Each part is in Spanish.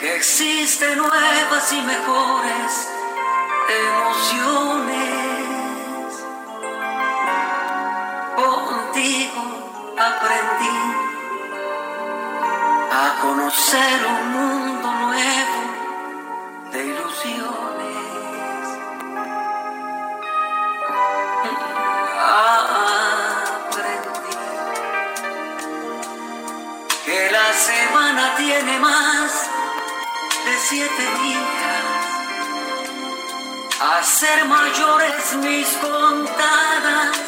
Que existen nuevas y mejores emociones. Contigo aprendí a conocer un mundo nuevo tiene más de siete días. A ser mayores mis contadas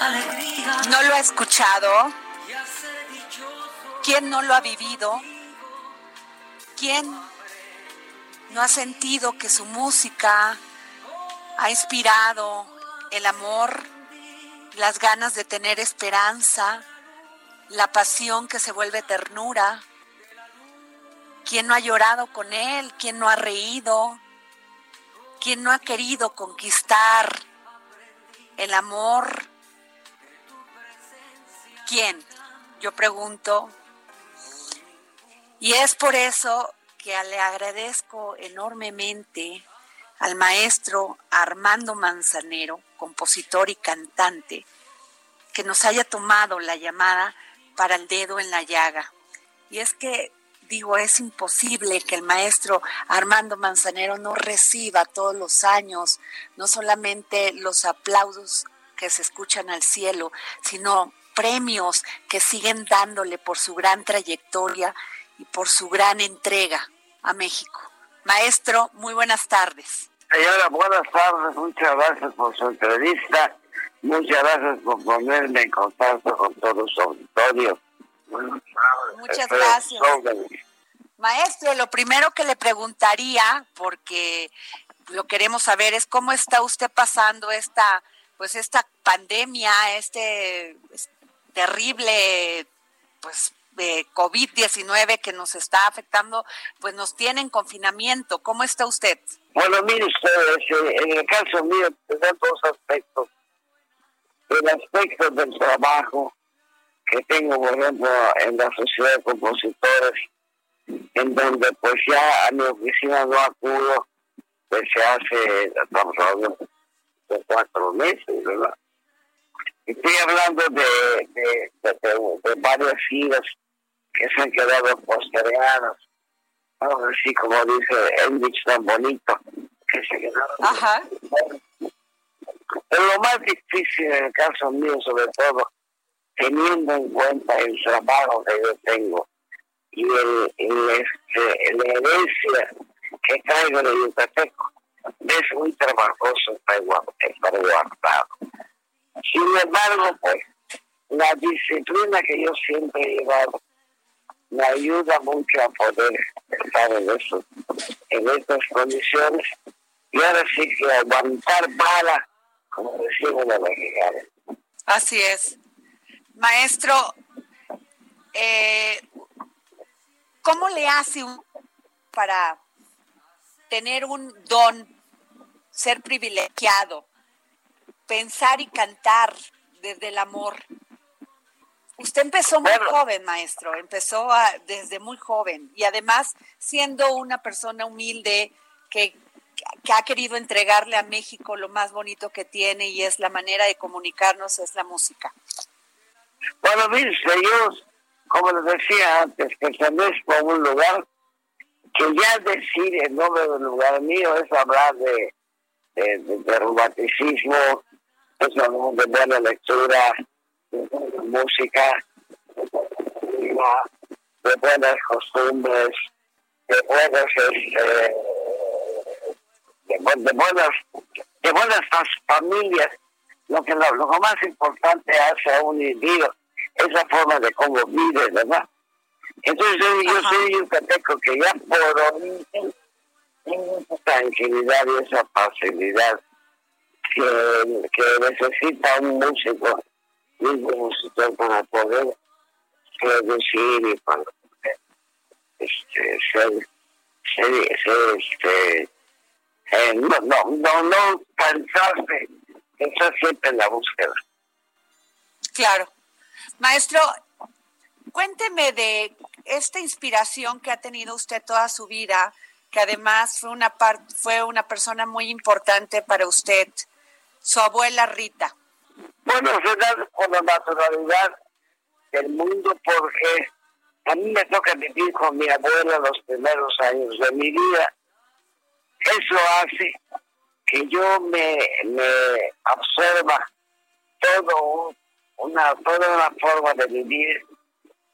alegrías. ¿No lo ha escuchado? ¿Quién no lo ha vivido? ¿Quién no ha sentido que su música ha inspirado el amor, las ganas de tener esperanza, la pasión que se vuelve ternura? ¿Quién no ha llorado con él? ¿Quién no ha reído? ¿Quién no ha querido conquistar el amor? ¿Quién? Yo pregunto. Y es por eso que le agradezco enormemente al maestro Armando Manzanero, compositor y cantante, que nos haya tomado la llamada para el dedo en la llaga. Y es que, digo, es imposible que el maestro Armando Manzanero no reciba todos los años, no solamente los aplausos que se escuchan al cielo, sino premios que siguen dándole por su gran trayectoria y por su gran entrega a México. Maestro, muy buenas tardes. Señora, buenas tardes. Muchas gracias por su entrevista. Muchas gracias por ponerme en contacto con todo su auditorio. Muchas Estoy gracias. Maestro, lo primero que le preguntaría, porque lo queremos saber, es cómo está usted pasando esta, pues esta pandemia, este es- terrible, pues de COVID-19 que nos está afectando, pues nos tiene en confinamiento. ¿Cómo está usted? Bueno, mire ustedes, en el caso mío, tengo dos aspectos. El aspecto del trabajo que tengo, por ejemplo, en la Sociedad de Compositores, en donde pues ya a mi oficina no acudo desde hace, estamos hablando de cuatro meses, ¿verdad? Estoy hablando de, de, de, de- varias giras que se han quedado postergadas. Así como dice Elvis tan bonito, que se quedaron. Ajá. Pero lo más difícil en el caso mío, sobre todo, teniendo en cuenta el trabajo que yo tengo y el, este, la herencia que traigo de Yucateco, es muy trabajoso estar guardado. Sin embargo, pues, la disciplina que yo siempre he llevado me ayuda mucho a poder estar en, eso, en estas condiciones y ahora sí que aguantar bala, como decimos los mexicanos. Así es. Maestro, eh, ¿cómo le hace un- para tener un don, ser privilegiado, pensar y cantar desde el amor? Usted empezó muy joven, maestro, empezó a- desde muy joven y además siendo una persona humilde que, que ha querido entregarle a México lo más bonito que tiene y es la manera de comunicarnos, es la música. Usted, yo, como les decía antes, pertenezco a un lugar que ya decir el nombre del lugar mío es hablar de, de, de- de romanticismo, es hablar de buena lectura, de buena música, de buenas costumbres, de buenas, este, de, de buenas, de buenas familias. Lo que lo, lo más importante hace a un individuo esa forma de cómo vive, ¿verdad? Entonces yo, yo soy yucateco que ya por origen tengo esa tranquilidad y esa facilidad que, que necesita un músico, un músico para poder producir y para poder este, ser, ser, ser este, eh, no, no, no, no cansarse, estar siempre en la búsqueda. Claro. Maestro, cuénteme de esta inspiración que ha tenido usted toda su vida, que además fue una fue una persona muy importante para usted, su abuela Rita. Bueno, se da con la naturalidad del mundo porque a mí me toca vivir con mi abuela los primeros años de mi vida. Eso hace que yo me, me observa todo una, toda una forma de vivir,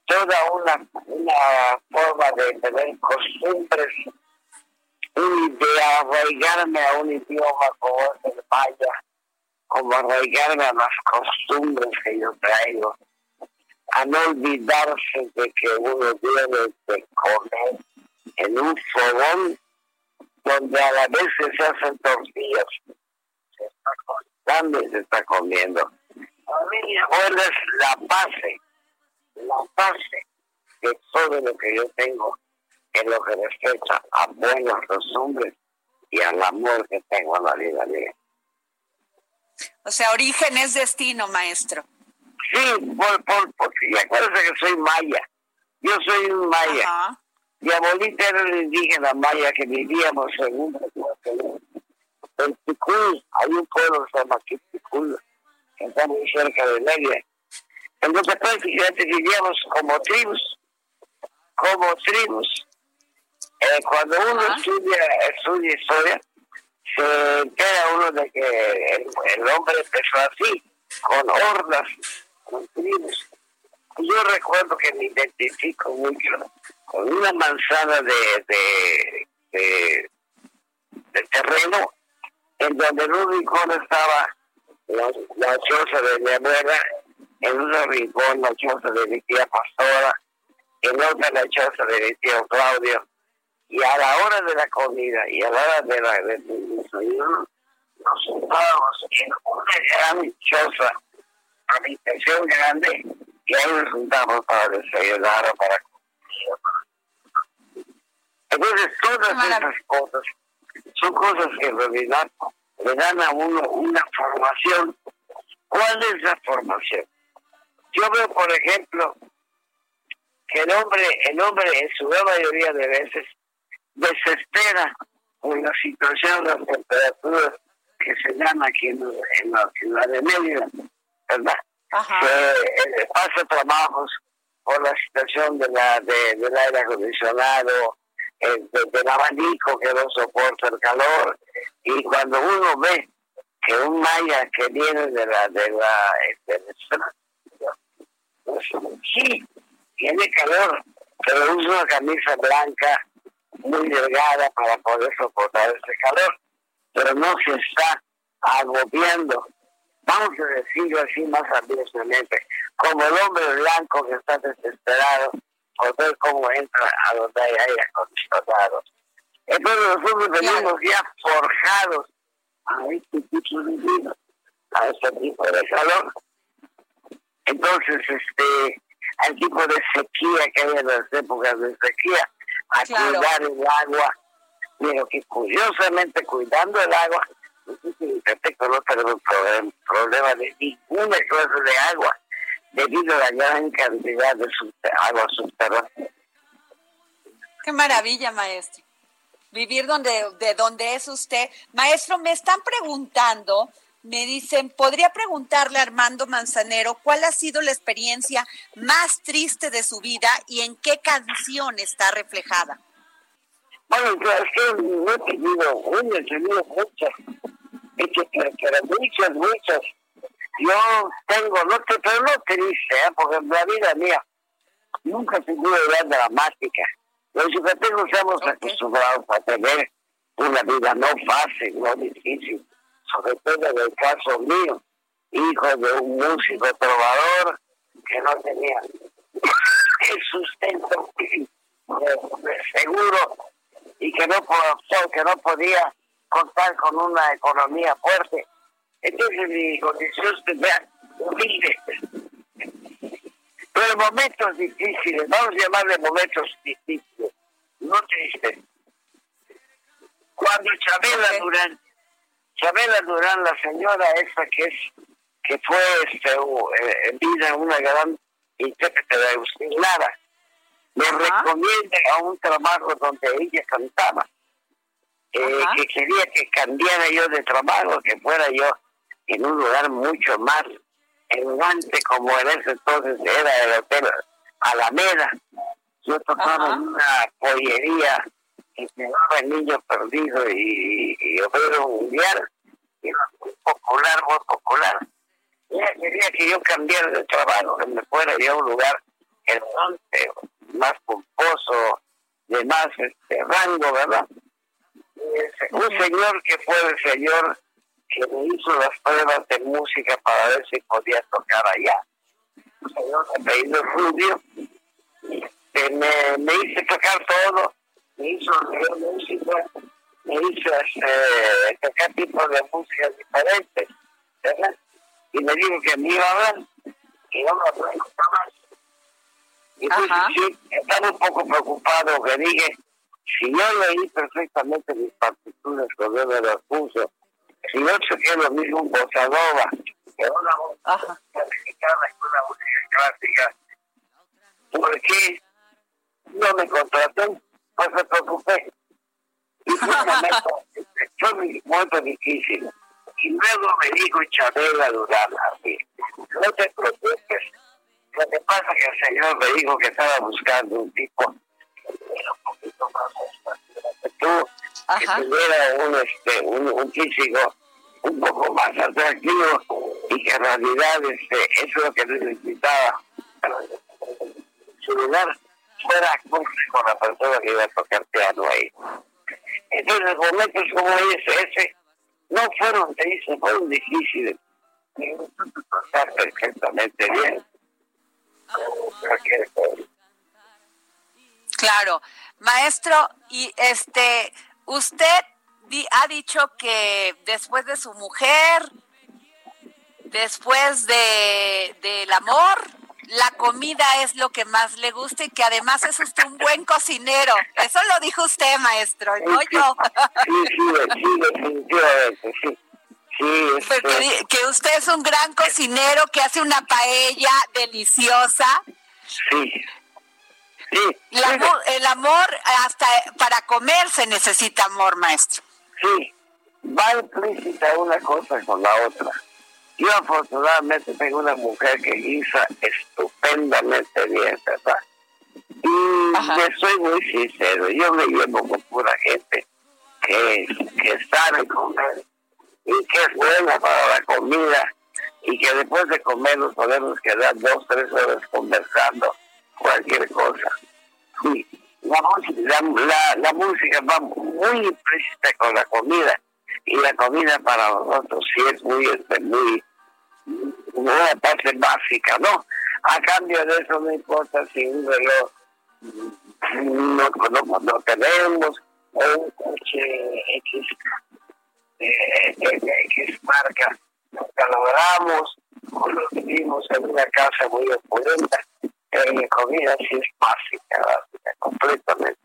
toda una, una forma de tener costumbres y de arraigarme a un idioma como el maya, como arraigarme a las costumbres que yo traigo, a no olvidarse de que uno tiene que comer en un fogón donde a la vez se hacen tortillas, se está cortando y se está comiendo. A mí ahora es la base, la base de todo lo que yo tengo en lo que respecta a buenas costumbres y al amor que tengo en la vida mía. O sea, origen es destino, maestro. Sí, por, por, porque ya acuérdense que soy maya. Yo soy un maya. Ajá. Mi abuelita era una indígena maya que vivíamos en un en Ticul, hay un pueblo que se llama Ticul, está muy cerca de Media. Entonces prácticamente vivíamos como tribus, como tribus. Eh, cuando uno estudia, estudia historia, se entera uno de que el, el hombre empezó así, con hordas, con tribus. Yo recuerdo que me identifico mucho con una manzana de, de, de, de terreno en donde en un rincón estaba la, la choza de mi abuela, en un rincón la choza de mi tía Pastora, en otra la choza de mi tío Claudio, y a la hora de la comida y a la hora de la del desayuno, nos juntábamos en una gran choza, habitación grande, y ahí nos juntamos para desayunar o para comer. Entonces, todas esas cosas son cosas que en realidad le dan a uno una formación. ¿Cuál es la formación? Yo veo, por ejemplo, que el hombre, el hombre en su gran mayoría de veces desespera por la situación de las temperaturas que se llama aquí en, en la ciudad de Mérida, ¿verdad? Ajá. que eh, pasa trabajos por la situación de la de, del aire acondicionado, de- del abanico que no soporta el calor. Y cuando uno ve que un maya que viene de la de la de- pues, sí, tiene calor, pero usa una camisa blanca muy delgada para poder soportar ese calor, pero no se está agobiando vamos a decirlo así más abiertamente, como el hombre blanco que está desesperado por ver cómo entra a donde hay aire acondicionado. Entonces nosotros venimos ya forjados a este tipo de vida, a este tipo de calor. Entonces, este, al tipo de sequía que hay en las épocas de sequía, a Claro. cuidar el agua, pero que curiosamente cuidando el agua, nosotros en no tenemos problem- problema de ninguna clase de agua, debido a la gran cantidad de agua subterránea. Qué maravilla, maestro. Vivir donde, de donde es usted. Maestro, me están preguntando, me dicen, ¿podría preguntarle a Armando Manzanero cuál ha sido la experiencia más triste de su vida y en qué canción está reflejada? Bueno, pues, es que no he tenido una, he tenido muchas, muchas, muchas. Yo tengo, no te, pero no triste, ¿eh? porque en la vida mía nunca tuve una dramática. Los yucatecos estamos Ok. acostumbrados a tener una vida no fácil, no difícil, sobre todo en el caso mío, hijo de un músico trovador que no tenía el sustento seguro y que no, que no podía contar con una economía fuerte. Entonces mi condición es humilde. Pero momentos difíciles, vamos a llamarle momentos difíciles, no tristes. Cuando Chabela Durán, Chabela Durán, la señora esa que es que fue este, eh, en vida una gran intérprete de Agustín Lara, me recomienda a un trabajo donde ella cantaba, eh, que quería que cambiara yo de trabajo, que fuera yo en un lugar mucho más elegante como en ese entonces era el Hotel Alameda. Yo tocaba en una pollería que se llamaba El Niño Perdido y, y, y Mundial, y muy popular, muy popular. Ella quería que yo cambiara de trabajo, que me fuera yo a un lugar elegante, más pomposo, de más este, rango, ¿verdad? un señor que fue el señor que me hizo las pruebas de música para ver si podía tocar allá. Señor apellido Rubio, que me, me hizo tocar todo, me hizo música, me hizo este, tocar tipos de música diferentes, ¿verdad? Y me dijo que me iba a hablar, y yo me acuerdo más. Y entonces sí, estaba un poco preocupado, que dije, si yo leí perfectamente mis partituras me las puso, si yo choqué lo mismo en Bossa Nova, que una música mexicana y una música clásica, ¿por qué no me contrató? Pues me preocupé. Y fue un momento, fue un momento difícil. Y luego me dijo Chabela Durán, así, no te preocupes. Lo que pasa es que el señor me dijo que estaba buscando un tipo que tuviera un, este, un, un físico un poco más atractivo y que en realidad este, eso es lo que necesitaba su lugar fuera con la persona que iba a tocar piano ahí. Entonces momentos como ese, ese no fueron tristes, fueron difíciles. Está perfectamente bien. Claro, maestro, y este, usted ha dicho que después de su mujer, después de del amor, la comida es lo que más le gusta y que además es usted un buen cocinero. Eso lo dijo usted, maestro, no yo. Sí, sí, sí, definitivamente, sí. Sí, este... que usted es un gran cocinero que hace una paella deliciosa. Sí. Sí. el amor, hasta para comer se necesita amor, maestro. Sí, va implícita una cosa con la otra. Yo afortunadamente tengo una mujer que guisa estupendamente bien, ¿verdad? Y yo soy muy sincero, yo me llevo con pura gente que, que sabe comer y que es buena para la comida y que después de comer nos podemos quedar dos, tres horas conversando cualquier cosa. La, la, la música va muy implícita con la comida y la comida para nosotros sí es muy, este, muy, una parte básica, ¿no? A cambio de eso no importa si un reloj no, no, tenemos o un coche X, eh, X marca, nunca logramos o lo vivimos en una casa muy opulenta mi comida sí es básica, básica, completamente.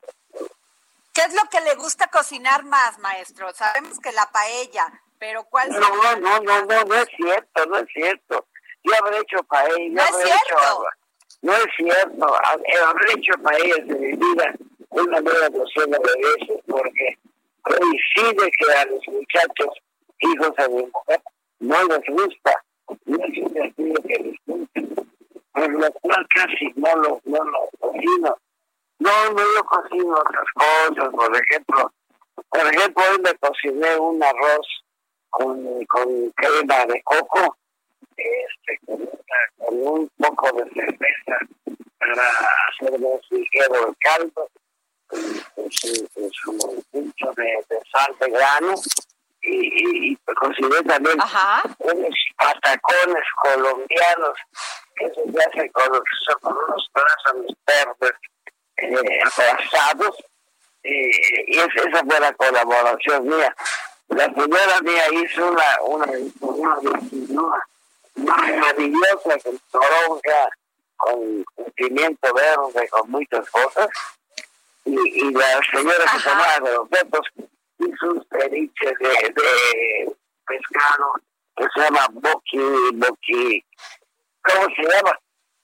¿Qué es lo que le gusta cocinar más, maestro? Sabemos que la paella, pero ¿cuál No, no, no, no, no, no es cierto, no es cierto. Yo habré hecho paella, no es cierto. no es cierto, habré hecho paella de mi vida una nueva docena de veces porque coincide que a los muchachos, hijos de mi mujer, no les gusta, no es un estilo que les gusta por lo cual casi no lo, no lo cocino. No, no yo cocino otras cosas, por ejemplo, por ejemplo hoy me cociné un arroz con, con crema de coco, este, con, un poco de cerveza para hacer un ligero el caldo, con su, con pincho de, de sal de grano y, y, cociné también unos patacones colombianos que se hace con, con unos plátanos verdes eh, aplastados y esa, esa fue la colaboración mía. La señora mía hizo una, una, una, maravillosa con toronja, con, pimiento verde, con muchas cosas. Y, y la señora que tomaba de los dedos hizo un ceviche de, de pescado que se llama boqui, boqui, ¿cómo se llama?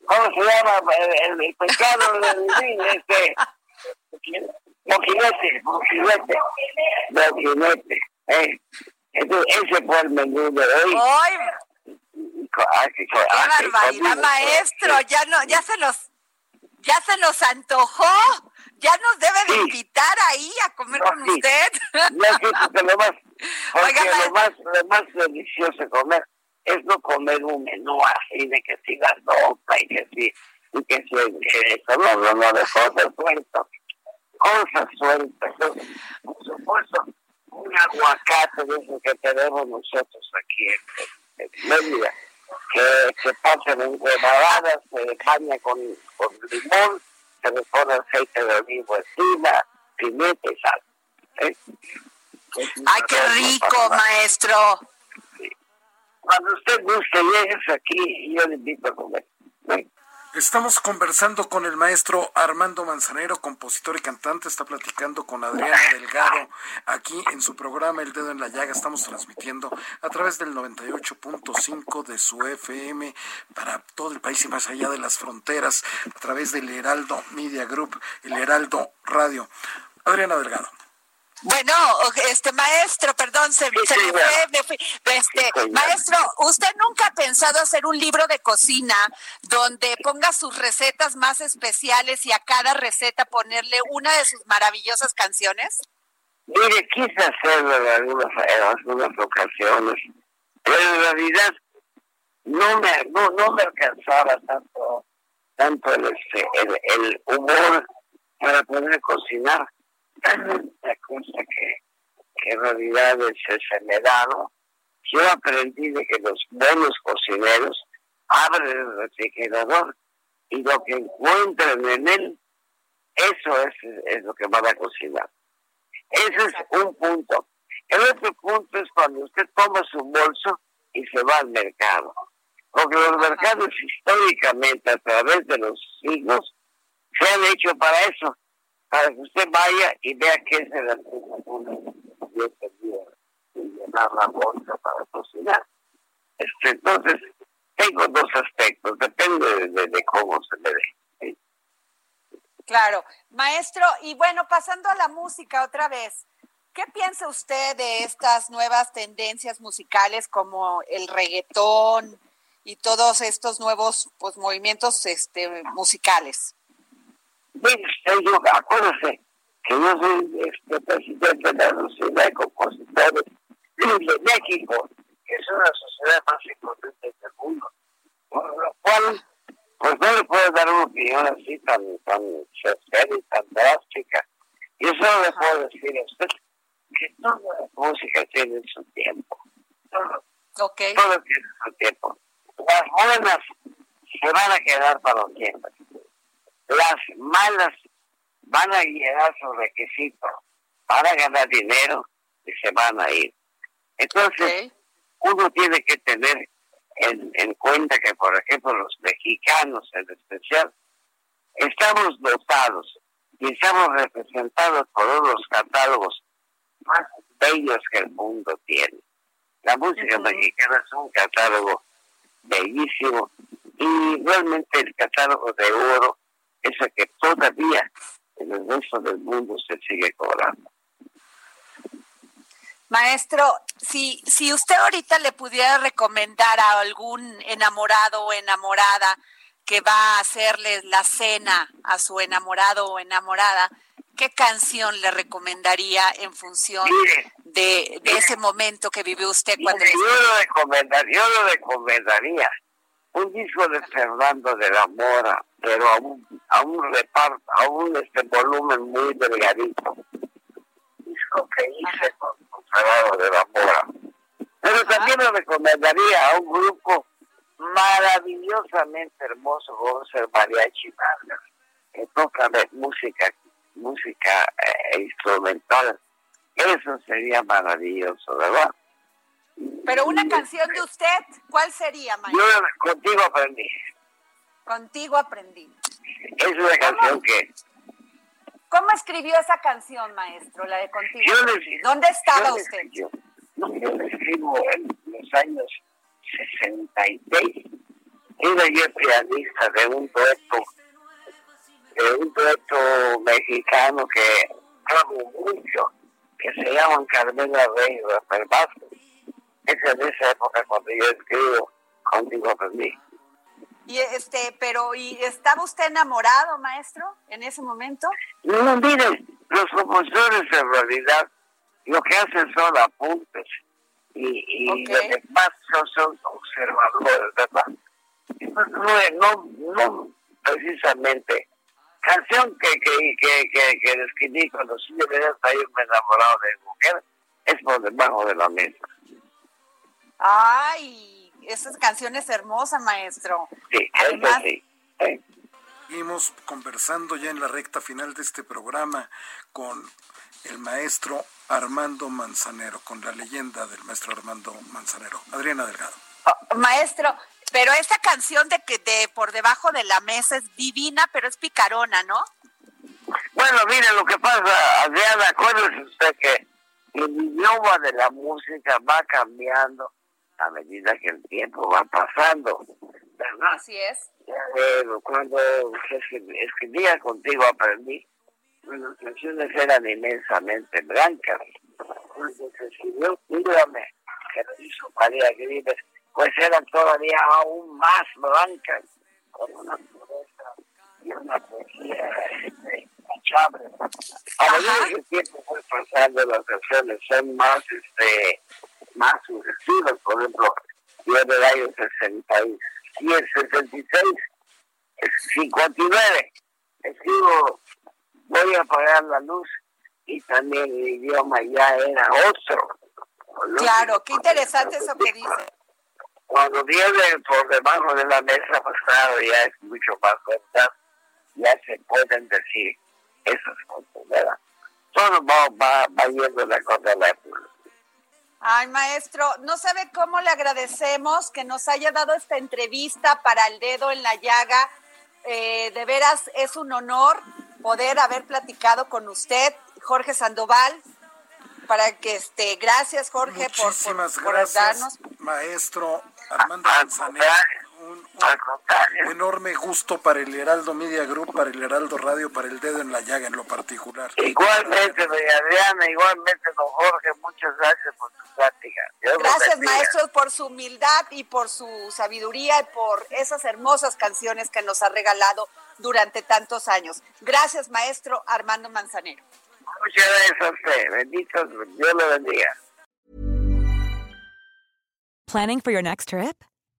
¿Cómo se llama el, el pescado del este? Mojinete, mojinete, mojinete. Eh. Entonces, ese fue el menú de hoy. ¡Ay! ¡Qué barbaridad, maestro! Ya, no, ya se nos ya se nos antojó. Ya nos debe de invitar ahí a comer con usted. Ya sí, porque lo más, porque lo más, lo más delicioso comer es no comer un menú así de que siga sopa y que sí, y que sí, eso, no, no, no, de cosas sueltas cosas sueltas. Por supuesto, un aguacate de eso que tenemos nosotros aquí en, en Mérida, que se pasan en rebanadas, se baña con, con limón, se le pone aceite de olivo encima, pimienta y sal. ¿eh? ¡Ay, qué rico, maestro! Cuando usted guste, llegues aquí y yo le invito a comer. Estamos conversando con el maestro Armando Manzanero, compositor y cantante. Está platicando con Adriana Delgado aquí en su programa El Dedo en la Llaga. Estamos transmitiendo a través del 98.5 de su FM para todo el país y más allá de las fronteras, a través del Heraldo Media Group, el Heraldo Radio. Adriana Delgado. Bueno, este maestro, perdón, se, me fue, me fui. Este, maestro, ¿usted nunca ha pensado hacer un libro de cocina donde ponga sus recetas más especiales y a cada receta ponerle una de sus maravillosas canciones? Mire, quise hacerlo en algunas, en algunas ocasiones, pero en realidad no me, no, no me alcanzaba tanto, tanto el, este, el, el humor para poder cocinar la cosa que, que en realidad se, se me da, ¿no? Yo aprendí de que los buenos cocineros abren el refrigerador y lo que encuentran en él, eso es, es lo que van a cocinar. Ese es un punto. El otro punto es cuando usted toma su bolso y se va al mercado. Porque los mercados históricamente, a través de los siglos, se han hecho para eso, para que usted vaya y vea qué es el artículo y llenar la bolsa para cocinar. Este, entonces, tengo dos aspectos, depende de, cómo se le dé. Claro, maestro, y bueno, pasando a la música otra vez, ¿qué piensa usted de estas nuevas tendencias musicales como el reggaetón y todos estos nuevos pues movimientos este musicales? Mire yo, acuérdese que yo soy este, presidente de la Sociedad de Compositores de México, que es una sociedad más importante del mundo, por lo cual, pues no le puedo dar una opinión así tan, tan y tan drástica. Yo solo le puedo decir a usted que toda la música tiene su tiempo. Todo, okay. todo tiene su tiempo. Las buenas se van a quedar para siempre las malas van a llegar su requisito, van a ganar dinero y se van a ir. Entonces, uno tiene que tener en, en, cuenta que, por ejemplo, los mexicanos en especial, estamos dotados y estamos representados por unos catálogos más bellos que el mundo tiene. La música mexicana es un catálogo bellísimo y realmente el catálogo de oro esa que todavía en el resto del mundo se sigue cobrando. Maestro, si, si usted ahorita le pudiera recomendar a algún enamorado o enamorada que va a hacerle la cena a su enamorado o enamorada, ¿qué canción le recomendaría en función de, de ese momento que vive usted cuando... yo, lo recomendaría, yo lo recomendaría un disco de Fernando de la Mora, pero a un, a un reparto, a un este volumen muy delgadito. Disco que hice con, Fernando de la Mora. Pero también lo recomendaría a un grupo maravillosamente hermoso como ser mariachi Vargas, que toca música, música eh, instrumental. Eso sería maravilloso, ¿verdad? Pero una canción de usted, ¿cuál sería, maestro? Yo contigo aprendí. Contigo aprendí. Es una canción que ¿Cómo escribió esa canción, maestro, la de Contigo? yo aprendí? le- ¿Dónde estaba yo usted? Yo, no, yo le escribo en los años 66. Era yo pianista de un dueto, de un dueto mexicano que amo mucho, que se llama Carmela Rey Rafael Vázquez. Es de esa época cuando yo escribo Contigo aprendí. Y este, pero ¿y estaba usted enamorado, maestro, en ese momento? No, mire, los compositores en realidad lo que hacen son apuntes y, y Ok. los demás son, observadores, ¿verdad? No, es- no, no precisamente. Canción que, que, que, que, que describí cuando sí debería estar yo enamorado de mujer es por debajo de la mesa. Ay, esa canción es hermosa, maestro. Sí, Además- eso sí. Seguimos conversando ya en la recta final de este programa con el maestro Armando Manzanero, con la leyenda del maestro Armando Manzanero. Adriana Delgado. Oh, maestro, pero esa canción de que de por debajo de la mesa es divina, pero es picarona, ¿no? Bueno, mire, lo que pasa, Adriana, acuérdese usted que el idioma de la música va cambiando a medida que el tiempo va pasando, ¿verdad? Así es. Eh, cuando escribía contigo aprendí, bueno, las canciones eran inmensamente blancas. Cuando se escribió Mírame, que lo hizo María Gribes, pues eran todavía aún más blancas, con una pureza y una poesía este, intachable. A medida que el tiempo fue pasando, las canciones son más, este, más sugestivas. Por ejemplo, yo en el año 67, 66, 59, escribo Voy a apagar la luz y también el idioma ya era otro. Claro, qué interesante eso que dice. Cuando viene por debajo de la mesa, pues claro, ya es mucho más verdad. Ya se pueden decir esas cosas, ¿verdad? Todo va, va, va yendo de acuerdo a la época. Ay, maestro, no sabe cómo le agradecemos que nos haya dado esta entrevista para el dedo en la llaga. Eh, de veras es un honor poder haber platicado con usted, Jorge Sandoval, para que este, gracias Jorge por, por, Muchísimas por gracias, darnos. maestro Armando Manzanero. Enorme gusto para el Heraldo Media Group, para el Heraldo Radio, para el dedo en la llaga en lo particular. Igualmente, doña Adriana, igualmente, don Jorge, muchas gracias por su plática. Dios Gracias, bendiga. maestro, por su humildad y por su sabiduría y por esas hermosas canciones que nos ha regalado durante tantos años. Gracias, maestro Armando Manzanero. Muchas gracias a usted. Bendito, Dios lo bendiga. Planning for your next trip?